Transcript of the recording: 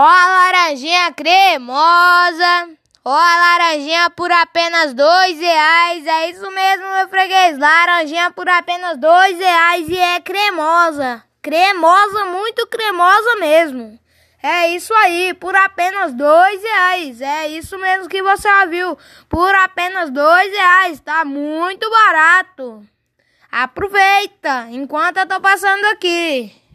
Ó a laranjinha cremosa. Ó a laranjinha por apenas dois reais. É isso mesmo, meu freguês. Laranjinha por apenas dois reais e é cremosa. Cremosa, muito cremosa mesmo. É isso aí, por apenas dois reais. É isso mesmo que você ouviu. Por apenas dois reais. Tá muito barato. Aproveita enquanto eu tô passando aqui.